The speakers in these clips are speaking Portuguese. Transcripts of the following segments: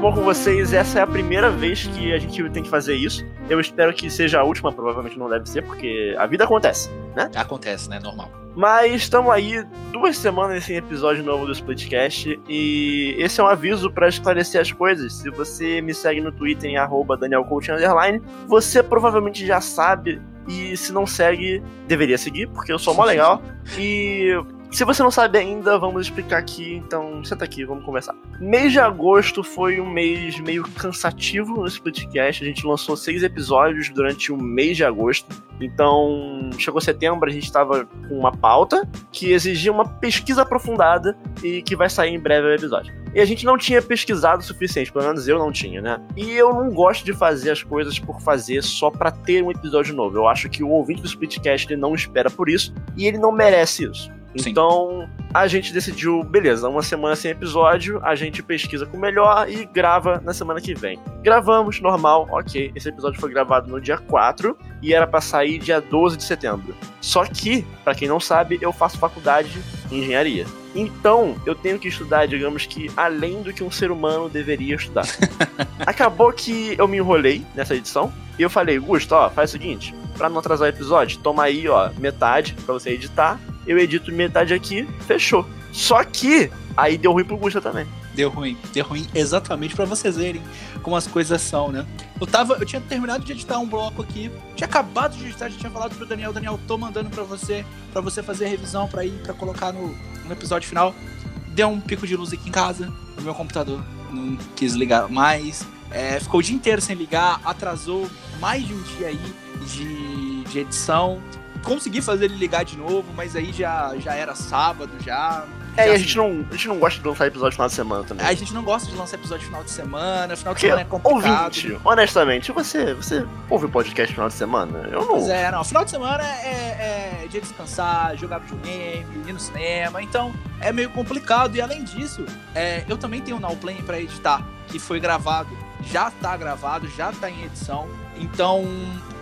tudo bom com vocês? Essa é a primeira vez que a gente tem que fazer isso. Eu espero que seja a última, provavelmente não deve ser, porque a vida acontece, né? Acontece, né? Normal. Mas estamos aí duas semanas sem episódio novo do Splitcast e esse é um aviso para esclarecer as coisas. Se você me segue no Twitter em @danielcoach você provavelmente já sabe e se não segue, deveria seguir, porque eu sou mó legal. E se você não sabe ainda, vamos explicar aqui, então senta aqui, vamos começar. Mês de agosto foi um mês meio cansativo no Splitcast, a gente lançou seis episódios durante o mês de agosto, então chegou setembro, a gente estava com uma pauta que exigia uma pesquisa aprofundada e que vai sair em breve o episódio. E a gente não tinha pesquisado o suficiente, pelo menos eu não tinha, né? E eu não gosto de fazer as coisas por fazer só para ter um episódio novo. Eu acho que o ouvinte do Splitcast ele não espera por isso e ele não merece isso. Sim. Então a gente decidiu, beleza, uma semana sem episódio, a gente pesquisa com o melhor e grava na semana que vem. Gravamos, normal, ok. Esse episódio foi gravado no dia 4 e era para sair dia 12 de setembro. Só que, para quem não sabe, eu faço faculdade de engenharia. Então, eu tenho que estudar, digamos que, além do que um ser humano deveria estudar. Acabou que eu me enrolei nessa edição e eu falei, Gusto, ó, faz o seguinte, pra não atrasar o episódio, toma aí, ó, metade pra você editar eu edito metade aqui, fechou. Só que aí deu ruim pro Gusta também. Deu ruim, deu ruim exatamente para vocês verem como as coisas são, né? Eu tava, eu tinha terminado de editar um bloco aqui, tinha acabado de editar, já tinha falado pro Daniel, Daniel, tô mandando para você, para você fazer a revisão para ir para colocar no, no episódio final. Deu um pico de luz aqui em casa, o meu computador não quis ligar mais, é, ficou o dia inteiro sem ligar, atrasou mais de um dia aí de, de edição consegui fazer ele ligar de novo, mas aí já, já era sábado, já. É, já e a gente, não, a gente não gosta de lançar episódio final de semana também. A gente não gosta de lançar episódio final de semana, final de Porque, semana é complicado. Ouvinte, honestamente, você, você ouve podcast final de semana? Eu não. Pois é, não. Final de semana é, é dia de descansar, jogar videogame, ir no cinema, então é meio complicado. E além disso, é, eu também tenho o Play pra editar, que foi gravado, já tá gravado, já tá em edição. Então,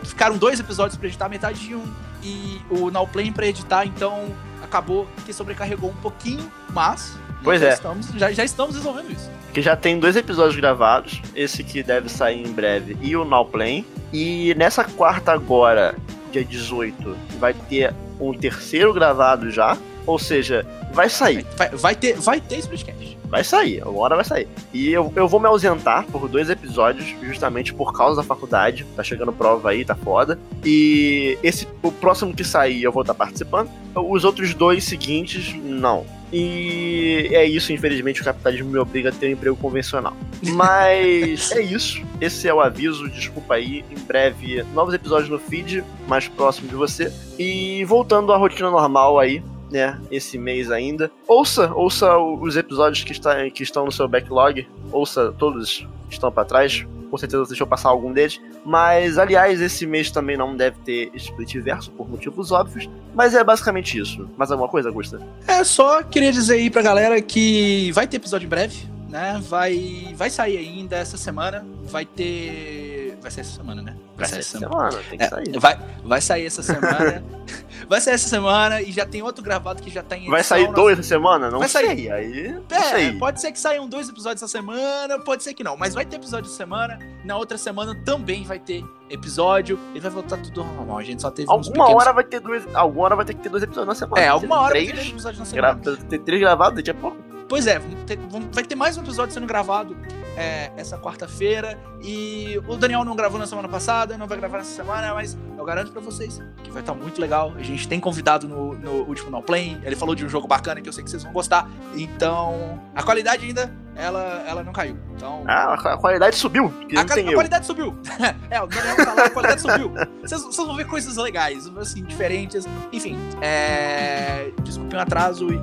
ficaram dois episódios pra editar, metade de um e o Now Play pra editar, então acabou que sobrecarregou um pouquinho, mas pois já, é. estamos, já, já estamos resolvendo isso. Que já tem dois episódios gravados, esse que deve sair em breve e o Now Play. E nessa quarta agora, dia 18, vai ter um terceiro gravado já, ou seja, vai sair. Vai, vai ter, vai ter Splitcast. Vai sair, uma hora vai sair. E eu, eu vou me ausentar por dois episódios, justamente por causa da faculdade. Tá chegando prova aí, tá foda. E esse o próximo que sair eu vou estar participando. Os outros dois seguintes, não. E é isso, infelizmente, o capitalismo me obriga a ter um emprego convencional. Mas é isso. Esse é o aviso, desculpa aí. Em breve, novos episódios no feed, mais próximo de você. E voltando à rotina normal aí, né, esse mês ainda. Ouça, ouça os episódios que, está, que estão no seu backlog, ouça todos que estão para trás. Com certeza deixou passar algum deles. Mas, aliás, esse mês também não deve ter split verso por motivos óbvios. Mas é basicamente isso. Mais alguma coisa, Gusta? É, só queria dizer aí pra galera que vai ter episódio em breve, né? Vai, vai sair ainda essa semana. Vai ter. Vai ser essa semana, né? Vai sair essa semana, tem que É, sair. vai, vai sair essa semana. vai sair essa semana e já tem outro gravado que já tá em Vai edição, sair nós- dois essa semana? Não Vai sei. sair. Aí, não É, sei. pode ser que saiam dois episódios essa semana, pode ser que não, mas vai ter episódio essa semana. Na outra semana também vai ter episódio. E vai voltar tudo normal. A gente só teve Alguma pequenos... hora vai ter dois. Alguma hora vai ter que ter dois episódios na semana. É, alguma hora vai ter três. dois episódios na semana. Gra... Ter três gravados daqui a pouco. Pois é, ter- vai ter mais um episódio sendo gravado é, essa quarta-feira. E o Daniel não gravou na semana passada, não vai gravar nessa semana, mas eu garanto pra vocês que vai estar muito legal. A gente tem convidado no, no último Now Play. Ele falou de um jogo bacana que eu sei que vocês vão gostar. Então, a qualidade ainda, ela, ela não caiu. Então. Ah, a qualidade subiu. A, não ca- a qualidade subiu. é, o Daniel tá lá, a qualidade subiu. Vocês vocês vão ver coisas legais, assim, diferentes. Enfim, é... desculpe o atraso e,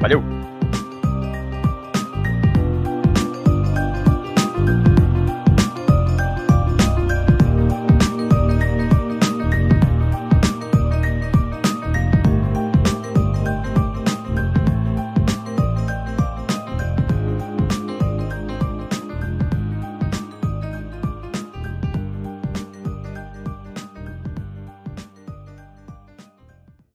Valeu.